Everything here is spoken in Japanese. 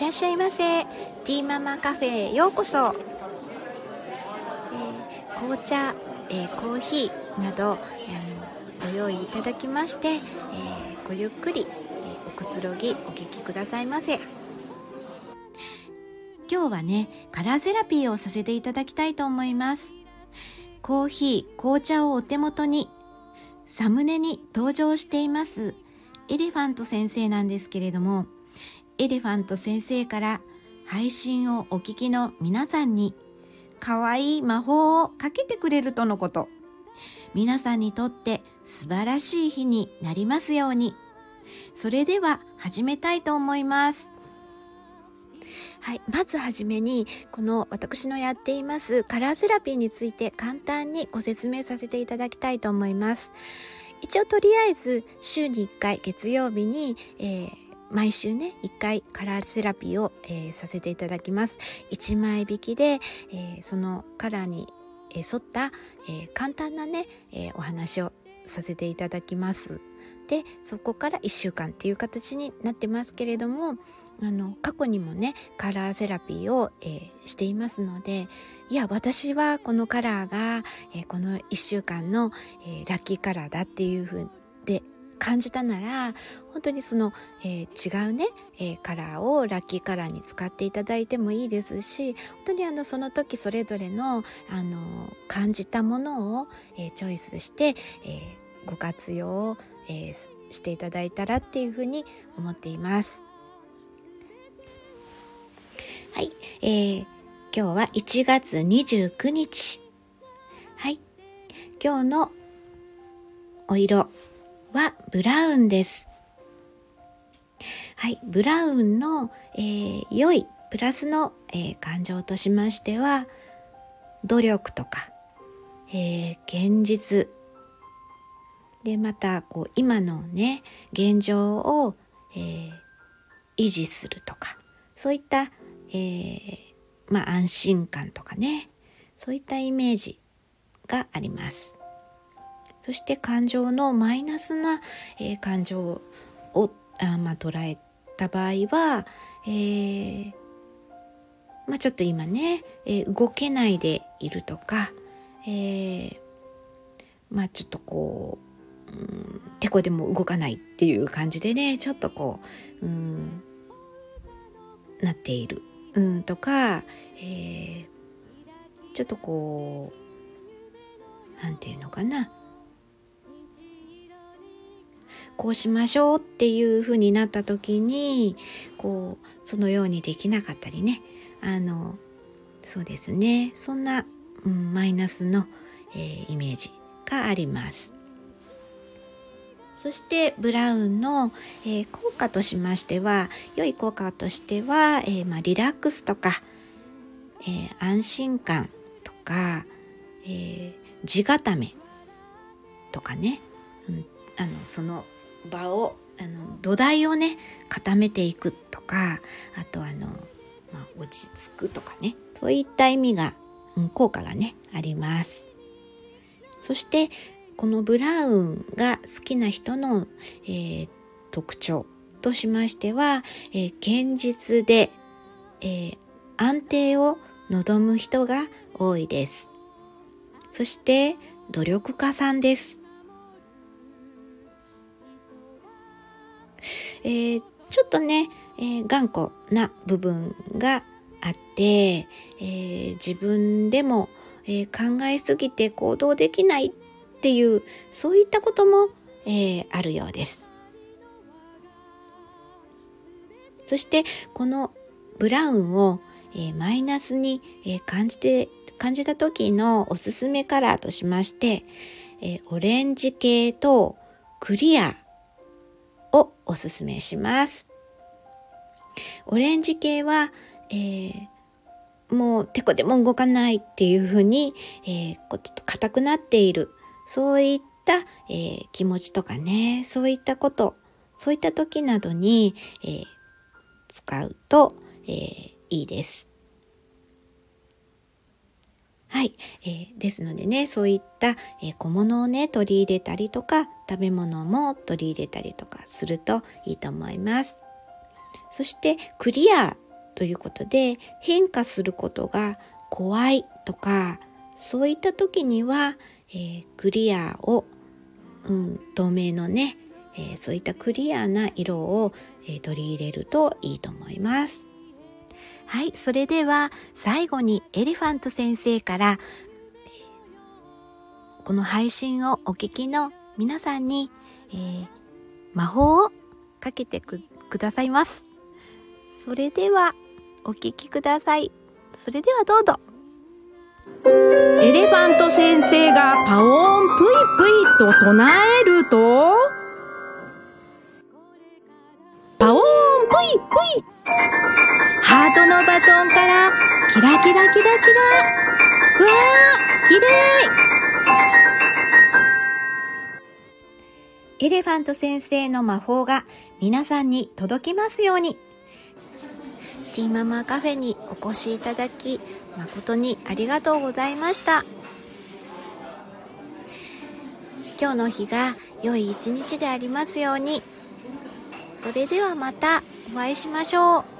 いらっしゃいませ。ティーママカフェへようこそ、えー、紅茶、えー、コーヒーなど、えー、ご用意いただきまして、えごゆっくり、えおくつろぎお聞きくださいませ。今日はねカラーセラピーをさせていただきたいと思います。コーヒー紅茶をお手元にサムネに登場していますエレファント先生なんですけれどもエレファント先生から配信をお聞きの皆さんに可愛い魔法をかけてくれるとのこと。皆さんにとって素晴らしい日になりますように。それでは始めたいと思います。はい。まずはじめに、この私のやっていますカラーセラピーについて簡単にご説明させていただきたいと思います。一応とりあえず週に1回月曜日に、えー毎週ね1回カラーセラピーを、えー、させていただきます。1枚引きで、えー、そのカラーに、沿った、え簡単なね、えお話をさせていただきます。でそこから1週間っていう形になってますけれどもあの過去にもねカラーセラピーを、えー、していますのでいや私はこのカラーが、えー、この1週間の、えー、ラッキーカラーだっていう風で感じたなら本当にその、えー、違うね、えー、カラーをラッキーカラーに使っていただいてもいいですし本当にあのその時それぞれのあの感じたものを、えー、チョイスして、えご活用を、えしていただいたらっていうふうに思っています。はい、えー、今日は1月29日。はい、今日のお色はブラウンです。はい、ブラウンの、えー、良いプラスの、えー、感情としましては、努力とか、えー、現実、で、また、こう、今のね、現状を、えー、維持するとか、そういった、えー、まあ、安心感とかね、そういったイメージがあります。そして感情のマイナスな、えー、感情をあ、まあ、捉えた場合は、えー、まあ、ちょっと今ね、えー、動けないでいるとか、えー、まあちょっとこう、うん、てこでも動かないっていう感じでねちょっとこう、うん、なっている、うん、とか、えー、ちょっとこう何て言うのかなこうしましょうっていう風になった時にこうそのようにできなかったりね。あのそうですね。そんな、うん、マイナスの、えー、イメージがあります。そしてブラウンの、えー、効果としましては良い効果としては、えー、まあ、リラックスとか、え安心感とか、え地固めとかね、うん、あのその場をあの土台をね固めていくとかあとあの、まあ、落ち着くとかねそういった意味が、うん、効果がねあります。そしてこのブラウンが好きな人の、えー、特徴としましては、えー、堅実で、えー、安定を望む人が多いです。そして努力家さんです。えー、ちょっとね、えー、頑固な部分があって、えー、自分でも、え考えすぎて行動できないっていうそういったことも、えあるようです。そしてこのブラウンを、えマイナスに、え感じて感じた時のおすすめカラーとしまして、えオレンジ系とクリアをおすすめします。オレンジ系は、えー、もうてこでも動かないっていうふうに、えー、こうちょっと硬くなっているそういった、えー、気持ちとかねそういったことそういった時などに、えー、使うと、え、いいです。はい、えー、ですのでねそういった、小物をね取り入れたりとか食べ物も取り入れたりとかするといいと思います。そしてクリアということで変化することが怖いとかそういった時には、えー、クリアを、うん、透明のね、えー、そういったクリアな色を、えー、取り入れるといいと思います。はい、それでは最後にエレファント先生からこの配信をお聞きの皆さんに、えー、魔法をかけてくださいます。それではお聞きください。それではどうぞ。エレファント先生がパオーンプイプイと唱えると、プイプイハートのバトンからキラキラキラキラわーきれいエレファント先生の魔法が皆さんに届きますように。ティーママカフェにお越しいただき誠にありがとうございました。今日の日が良い一日でありますように。それではまたお会いしましょう。